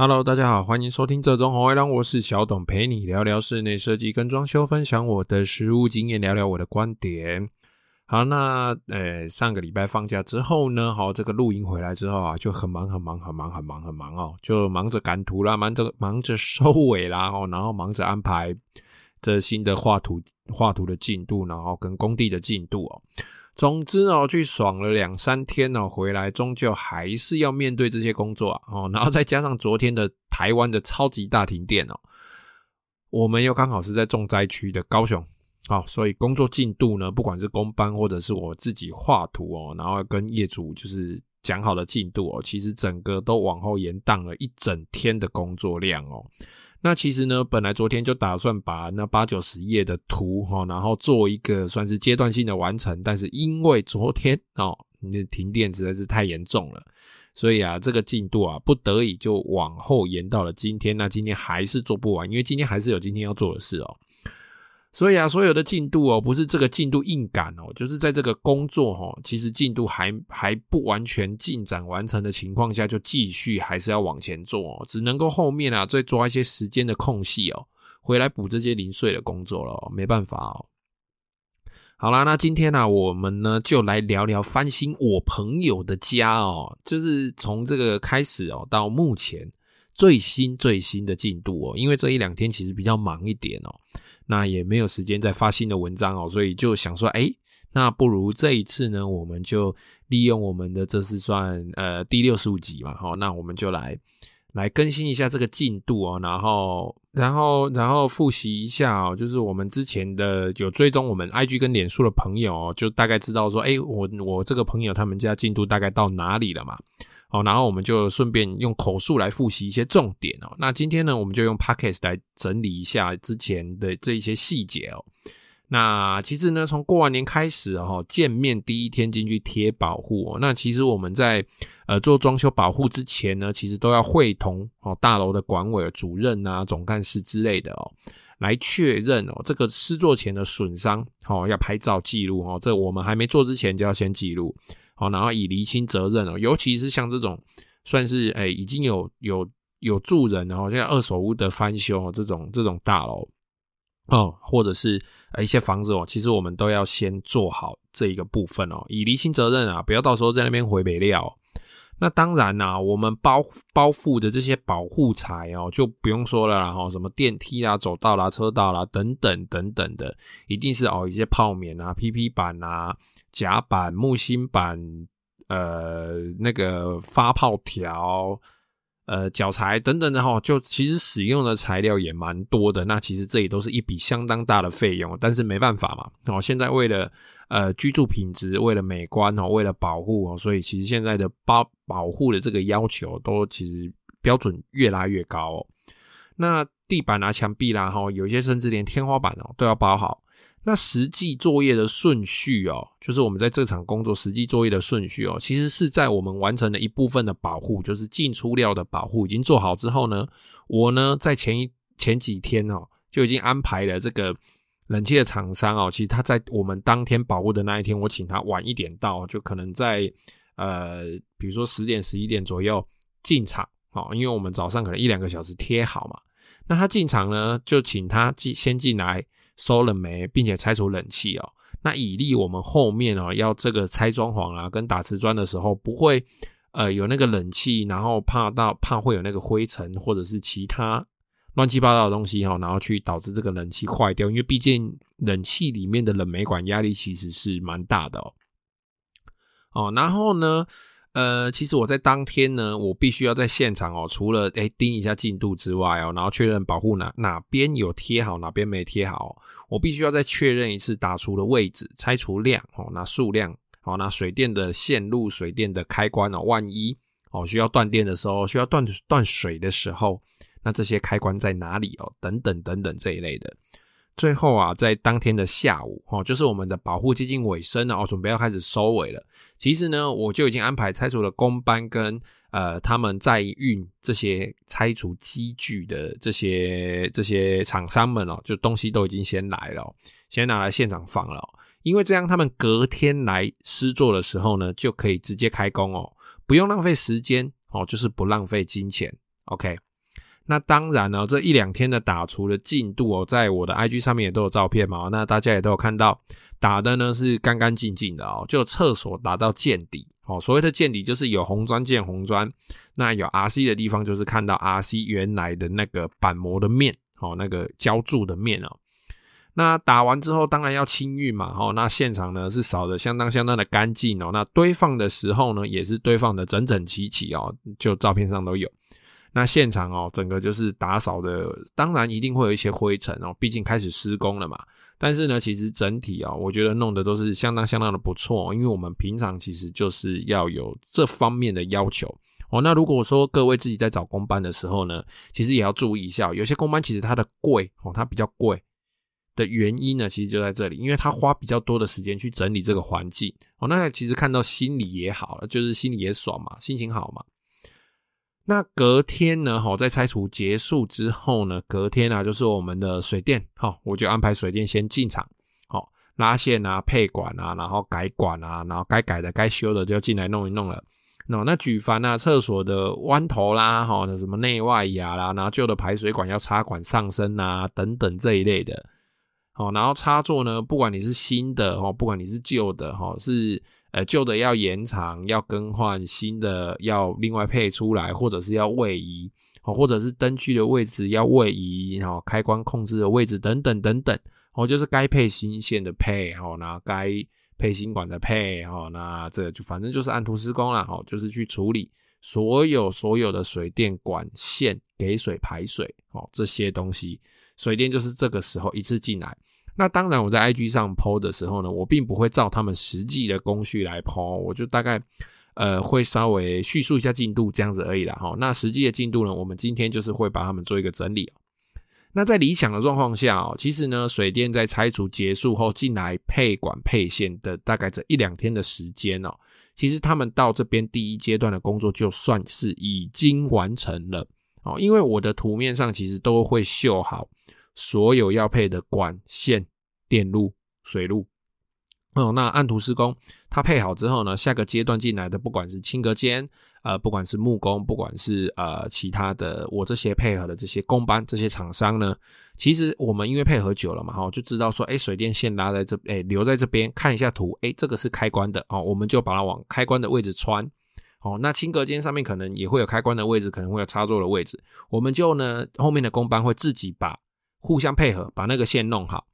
Hello，大家好，欢迎收听这中红卫狼，我是小董，陪你聊聊室内设计跟装修，分享我的实务经验，聊聊我的观点。好，那呃，上个礼拜放假之后呢，好，这个录音回来之后啊，就很忙，很忙，很忙，很忙，很忙哦，就忙着赶图啦，忙着忙着收尾啦，哦，然后忙着安排这新的画图画图的进度，然后跟工地的进度哦。总之哦，去爽了两三天哦，回来终究还是要面对这些工作啊哦，然后再加上昨天的台湾的超级大停电哦，我们又刚好是在重灾区的高雄，好，所以工作进度呢，不管是工班或者是我自己画图哦，然后跟业主就是讲好的进度哦，其实整个都往后延宕了一整天的工作量哦。那其实呢，本来昨天就打算把那八九十页的图哈，然后做一个算是阶段性的完成，但是因为昨天哦，那停电实在是太严重了，所以啊，这个进度啊，不得已就往后延到了今天。那今天还是做不完，因为今天还是有今天要做的事哦。所以啊，所有的进度哦，不是这个进度硬赶哦，就是在这个工作哦，其实进度还还不完全进展完成的情况下，就继续还是要往前做哦，只能够后面啊再抓一些时间的空隙哦，回来补这些零碎的工作了哦，没办法哦。好啦，那今天呢，我们呢就来聊聊翻新我朋友的家哦，就是从这个开始哦，到目前最新最新的进度哦，因为这一两天其实比较忙一点哦。那也没有时间再发新的文章哦，所以就想说，哎，那不如这一次呢，我们就利用我们的这是算呃第六十五集嘛，好，那我们就来来更新一下这个进度哦，然后然后然后复习一下哦，就是我们之前的有追踪我们 IG 跟脸书的朋友哦，就大概知道说，哎，我我这个朋友他们家进度大概到哪里了嘛。好，然后我们就顺便用口述来复习一些重点哦。那今天呢，我们就用 Podcast 来整理一下之前的这一些细节哦。那其实呢，从过完年开始哦，见面第一天进去贴保护哦。那其实我们在呃做装修保护之前呢，其实都要会同哦大楼的管委主任啊、总干事之类的哦，来确认哦这个施作前的损伤哦，要拍照记录哦。这我们还没做之前就要先记录。好，然后以厘清责任哦，尤其是像这种算是诶已经有有有住人，然后现在二手屋的翻修这种这种大楼哦，或者是呃一些房子哦，其实我们都要先做好这一个部分哦，以厘清责任啊，不要到时候在那边回北料。那当然啦，我们包包覆的这些保护材哦，就不用说了啦，哈，什么电梯啊、走道啦、车道啦等等等等的，一定是哦一些泡棉啊、PP 板啊。甲板、木芯板，呃，那个发泡条，呃，脚材等等的哈，就其实使用的材料也蛮多的。那其实这也都是一笔相当大的费用，但是没办法嘛。哦，现在为了呃居住品质，为了美观哦，为了保护哦，所以其实现在的包保护的这个要求都其实标准越拉越高哦。那地板啊、墙壁啦，齁，有些甚至连天花板哦都要包好。那实际作业的顺序哦，就是我们在这场工作实际作业的顺序哦，其实是在我们完成了一部分的保护，就是进出料的保护已经做好之后呢，我呢在前一前几天哦就已经安排了这个冷气的厂商哦，其实他在我们当天保护的那一天，我请他晚一点到，就可能在呃比如说十点十一点左右进场哦，因为我们早上可能一两个小时贴好嘛，那他进场呢就请他进先进来。收了煤，并且拆除冷气哦，那以利我们后面哦要这个拆装潢啊，跟打瓷砖的时候不会呃有那个冷气，然后怕到怕会有那个灰尘或者是其他乱七八糟的东西哈，然后去导致这个冷气坏掉，因为毕竟冷气里面的冷媒管压力其实是蛮大的哦。哦，然后呢？呃，其实我在当天呢，我必须要在现场哦，除了诶盯一下进度之外哦，然后确认保护哪哪边有贴好，哪边没贴好，我必须要再确认一次打除的位置、拆除量哦，那数量哦，那水电的线路、水电的开关哦，万一哦需要断电的时候，需要断断水的时候，那这些开关在哪里哦？等等等等这一类的。最后啊，在当天的下午，哦，就是我们的保护接近尾声了，哦，准备要开始收尾了。其实呢，我就已经安排拆除了工班跟呃他们在运这些拆除机具的这些这些厂商们哦，就东西都已经先来了，先拿来现场放了。因为这样他们隔天来施作的时候呢，就可以直接开工哦，不用浪费时间哦，就是不浪费金钱。OK，那当然呢，这一两天的打除的进度哦，在我的 IG 上面也都有照片嘛，那大家也都有看到，打的呢是干干净净的哦，就厕所打到见底哦。所谓的见底就是有红砖见红砖，那有 RC 的地方就是看到 RC 原来的那个板模的面哦，那个浇筑的面哦。那打完之后，当然要清运嘛，哦，那现场呢是扫得相当相当的干净哦。那堆放的时候呢，也是堆放得整整齐齐哦，就照片上都有。那现场哦，整个就是打扫的，当然一定会有一些灰尘哦，毕竟开始施工了嘛。但是呢，其实整体啊，我觉得弄得都是相当相当的不错哦，因为我们平常其实就是要有这方面的要求哦。那如果说各位自己在找工班的时候呢，其实也要注意一下，有些工班其实它的贵哦，它比较贵。的原因呢，其实就在这里，因为他花比较多的时间去整理这个环境哦，那其实看到心里也好了，就是心里也爽嘛，心情好嘛。那隔天呢，哈，在拆除结束之后呢，隔天啊，就是我们的水电，哈，我就安排水电先进场，好，拉线啊、配管啊，然后改管啊，然后该改的、该修的就进来弄一弄了。那那举凡啊，厕所的弯头啦，哈，什么内外牙啦，然后旧的排水管要插管上升啊，等等这一类的。哦，然后插座呢，不管你是新的哦，不管你是旧的哈，是呃旧的要延长要更换，新的要另外配出来，或者是要位移哦，或者是灯具的位置要位移，然后开关控制的位置等等等等哦，就是该配新线的配哦，那该配新管的配哦，那这就反正就是按图施工啦，哦，就是去处理所有所有的水电管线给水排水哦这些东西，水电就是这个时候一次进来。那当然，我在 IG 上 po 的时候呢，我并不会照他们实际的工序来 po，我就大概呃会稍微叙述一下进度这样子而已啦哈。那实际的进度呢，我们今天就是会把他们做一个整理。那在理想的状况下哦，其实呢，水电在拆除结束后进来配管配线的大概这一两天的时间哦，其实他们到这边第一阶段的工作就算是已经完成了哦，因为我的图面上其实都会绣好。所有要配的管线、电路、水路，哦，那按图施工，它配好之后呢，下个阶段进来的，不管是轻隔间，呃，不管是木工，不管是呃其他的，我这些配合的这些工班、这些厂商呢，其实我们因为配合久了嘛，哈，就知道说，哎，水电线拉在这，哎，留在这边，看一下图，哎，这个是开关的，哦，我们就把它往开关的位置穿，哦，那轻隔间上面可能也会有开关的位置，可能会有插座的位置，我们就呢，后面的工班会自己把。互相配合，把那个线弄好。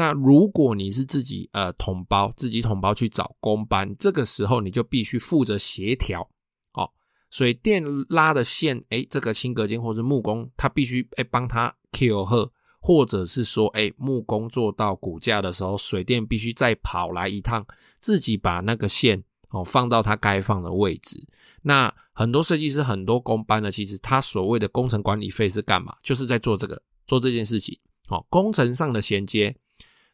那如果你是自己呃统包，自己统包去找工班，这个时候你就必须负责协调。哦，水电拉的线，哎，这个新隔间或是木工，他必须哎帮他 Q 号，或者是说，哎，木工做到骨架的时候，水电必须再跑来一趟，自己把那个线哦放到他该放的位置。那很多设计师，很多工班呢，其实他所谓的工程管理费是干嘛？就是在做这个。做这件事情，哦，工程上的衔接，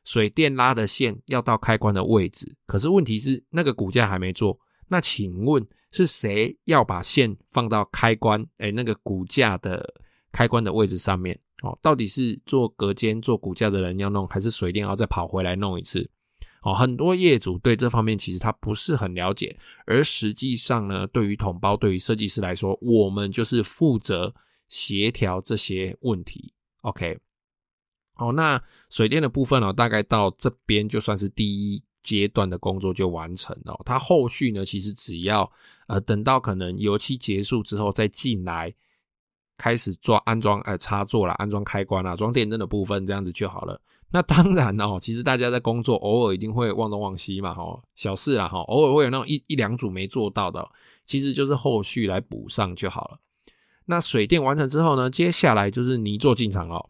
水电拉的线要到开关的位置，可是问题是那个骨架还没做，那请问是谁要把线放到开关？哎，那个骨架的开关的位置上面，哦，到底是做隔间、做骨架的人要弄，还是水电要再跑回来弄一次？哦，很多业主对这方面其实他不是很了解，而实际上呢，对于统包、对于设计师来说，我们就是负责协调这些问题。OK，哦，那水电的部分呢，大概到这边就算是第一阶段的工作就完成了。它后续呢，其实只要呃等到可能油漆结束之后再进来，开始做安装呃插座啦，安装开关啦，装电灯的部分这样子就好了。那当然哦，其实大家在工作偶尔一定会忘东忘西嘛，哈，小事啦哈，偶尔会有那种一一两组没做到的，其实就是后续来补上就好了。那水电完成之后呢，接下来就是泥作进场哦。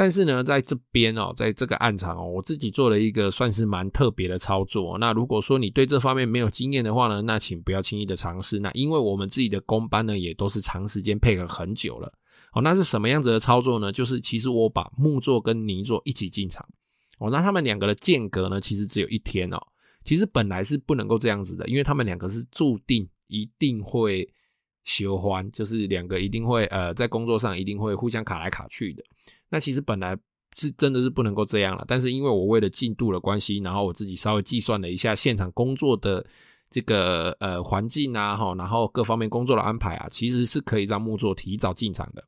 但是呢，在这边哦，在这个暗场哦，我自己做了一个算是蛮特别的操作。那如果说你对这方面没有经验的话呢，那请不要轻易的尝试。那因为我们自己的工班呢，也都是长时间配合很久了。哦，那是什么样子的操作呢？就是其实我把木座跟泥座一起进场。哦，那他们两个的间隔呢，其实只有一天哦。其实本来是不能够这样子的，因为他们两个是注定一定会。修欢就是两个一定会呃在工作上一定会互相卡来卡去的。那其实本来是真的是不能够这样了，但是因为我为了进度的关系，然后我自己稍微计算了一下现场工作的这个呃环境啊哈，然后各方面工作的安排啊，其实是可以让木作提早进场的。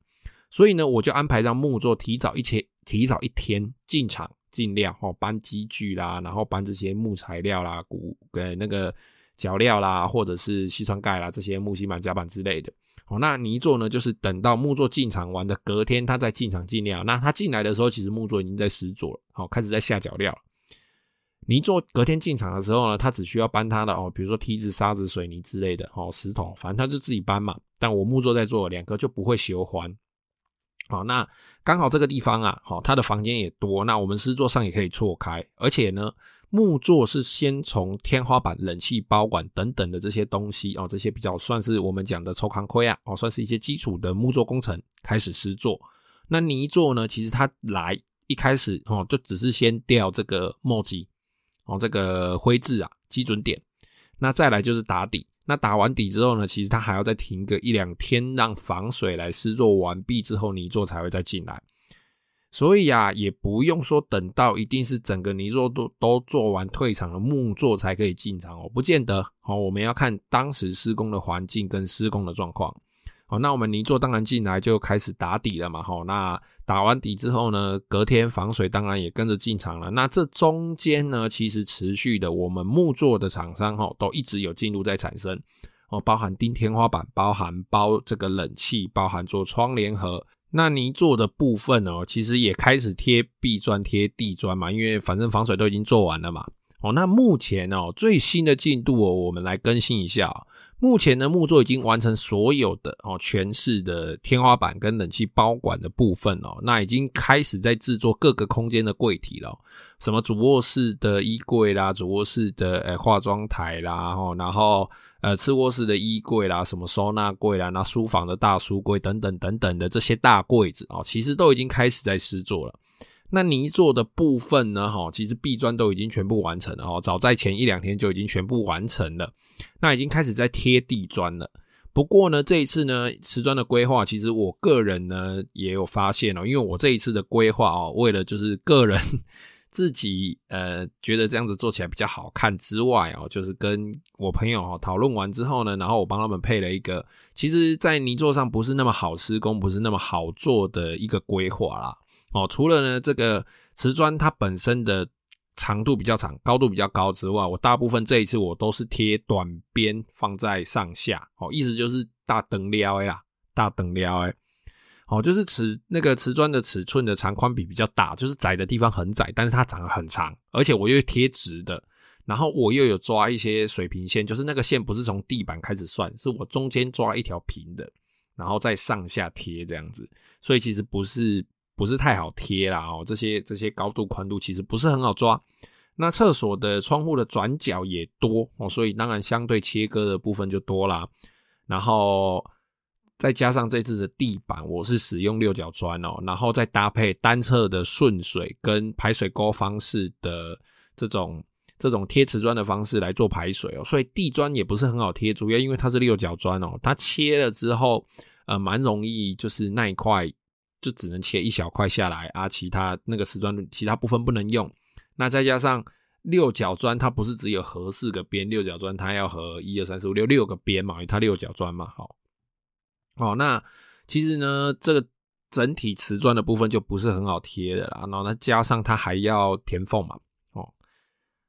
所以呢，我就安排让木作提早一天，提早一天进场尽量哦，搬机具啦，然后搬这些木材料啦、骨跟那个脚料啦，或者是矽酸钙啦这些木芯板、夹板之类的。哦，那泥作呢，就是等到木作进场完的隔天，他再进场进料。那他进来的时候，其实木作已经在石作了，好，开始在下脚料了。泥作隔天进场的时候呢，他只需要搬他的哦，比如说梯子、沙子、水泥之类的哦，石头，反正他就自己搬嘛。但我木作在做，两个就不会修环。好，那刚好这个地方啊，好，它的房间也多，那我们施作上也可以错开，而且呢，木作是先从天花板、冷气包管等等的这些东西哦，这些比较算是我们讲的抽康亏啊，哦，算是一些基础的木作工程开始施作。那泥作呢，其实它来一开始哦，就只是先吊这个墨迹。哦，这个灰质啊，基准点，那再来就是打底。那打完底之后呢，其实它还要再停个一两天，让防水来施作完毕之后，泥作才会再进来。所以啊，也不用说等到一定是整个泥作都都做完退场了，木作才可以进场哦，不见得。哦，我们要看当时施工的环境跟施工的状况。好，那我们泥作当然进来就开始打底了嘛。好，那打完底之后呢，隔天防水当然也跟着进场了。那这中间呢，其实持续的，我们木作的厂商哈，都一直有进度在产生哦，包含钉天花板，包含包这个冷气，包含做窗帘盒。那泥做的部分哦，其实也开始贴壁砖、贴地砖嘛，因为反正防水都已经做完了嘛。哦，那目前哦，最新的进度哦，我们来更新一下。目前呢，木作已经完成所有的哦，全室的天花板跟冷气包管的部分哦，那已经开始在制作各个空间的柜体了，什么主卧室的衣柜啦，主卧室的呃化妆台啦，然后呃次卧室的衣柜啦，什么收纳柜啦，那书房的大书柜等等等等的这些大柜子哦，其实都已经开始在施作了。那泥做的部分呢？哈，其实壁砖都已经全部完成了哦，早在前一两天就已经全部完成了。那已经开始在贴地砖了。不过呢，这一次呢，瓷砖的规划，其实我个人呢也有发现哦，因为我这一次的规划哦，为了就是个人自己呃觉得这样子做起来比较好看之外哦，就是跟我朋友哦讨论完之后呢，然后我帮他们配了一个，其实在泥作上不是那么好施工，不是那么好做的一个规划啦。哦，除了呢这个瓷砖它本身的长度比较长，高度比较高之外，我大部分这一次我都是贴短边放在上下，哦，意思就是大灯撩诶啦，大灯撩诶，哦，就是瓷那个瓷砖的尺寸的长宽比比较大，就是窄的地方很窄，但是它长得很长，而且我又贴直的，然后我又有抓一些水平线，就是那个线不是从地板开始算，是我中间抓一条平的，然后再上下贴这样子，所以其实不是。不是太好贴啦哦，这些这些高度宽度其实不是很好抓。那厕所的窗户的转角也多哦，所以当然相对切割的部分就多啦。然后再加上这次的地板，我是使用六角砖哦，然后再搭配单侧的顺水跟排水沟方式的这种这种贴瓷砖的方式来做排水哦，所以地砖也不是很好贴，主要因为它是六角砖哦，它切了之后呃蛮容易就是那一块。就只能切一小块下来啊，其他那个瓷砖其他部分不能用。那再加上六角砖，它不是只有合四个边，六角砖它要合一二三四五六六个边嘛，因为它六角砖嘛。好，哦，那其实呢，这个整体瓷砖的部分就不是很好贴的啦。然后呢，加上它还要填缝嘛。哦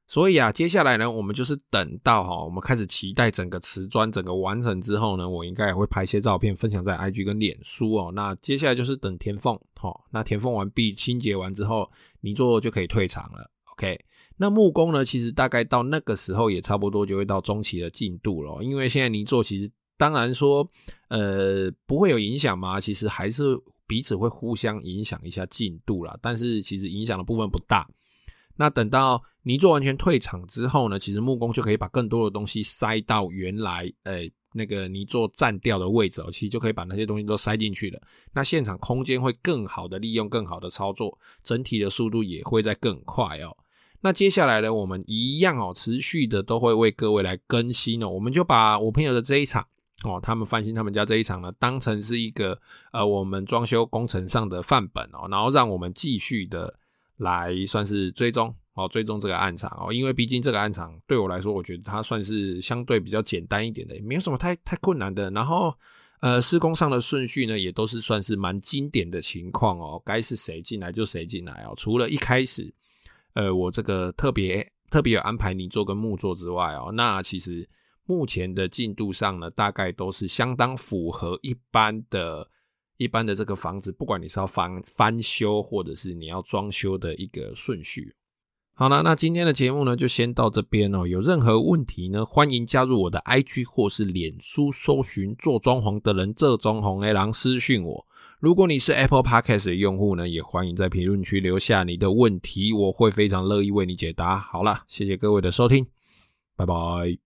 所以啊，接下来呢，我们就是等到哈，我们开始期待整个瓷砖整个完成之后呢，我应该也会拍一些照片分享在 IG 跟脸书哦。那接下来就是等填缝，好，那填缝完毕、清洁完之后，泥作就可以退场了。OK，那木工呢，其实大概到那个时候也差不多就会到中期的进度了，因为现在泥作其实当然说，呃，不会有影响嘛，其实还是彼此会互相影响一下进度啦，但是其实影响的部分不大。那等到泥作完全退场之后呢，其实木工就可以把更多的东西塞到原来诶、欸、那个泥作占掉的位置哦，其实就可以把那些东西都塞进去了。那现场空间会更好的利用，更好的操作，整体的速度也会在更快哦。那接下来呢，我们一样哦，持续的都会为各位来更新哦。我们就把我朋友的这一场哦，他们翻新他们家这一场呢，当成是一个呃我们装修工程上的范本哦，然后让我们继续的。来算是追踪哦，追踪这个案场哦，因为毕竟这个案场对我来说，我觉得它算是相对比较简单一点的，也没有什么太太困难的。然后呃，施工上的顺序呢，也都是算是蛮经典的情况哦。该是谁进来就谁进来哦。除了一开始，呃，我这个特别特别有安排泥作跟木作之外哦，那其实目前的进度上呢，大概都是相当符合一般的、一般的这个房子，不管你是要翻翻修或者是你要装修的一个顺序。好了，那今天的节目呢，就先到这边哦。有任何问题呢，欢迎加入我的 IG 或是脸书，搜寻做装潢的人，这装潢的人私讯我。如果你是 Apple Podcast 的用户呢，也欢迎在评论区留下你的问题，我会非常乐意为你解答。好了，谢谢各位的收听，拜拜。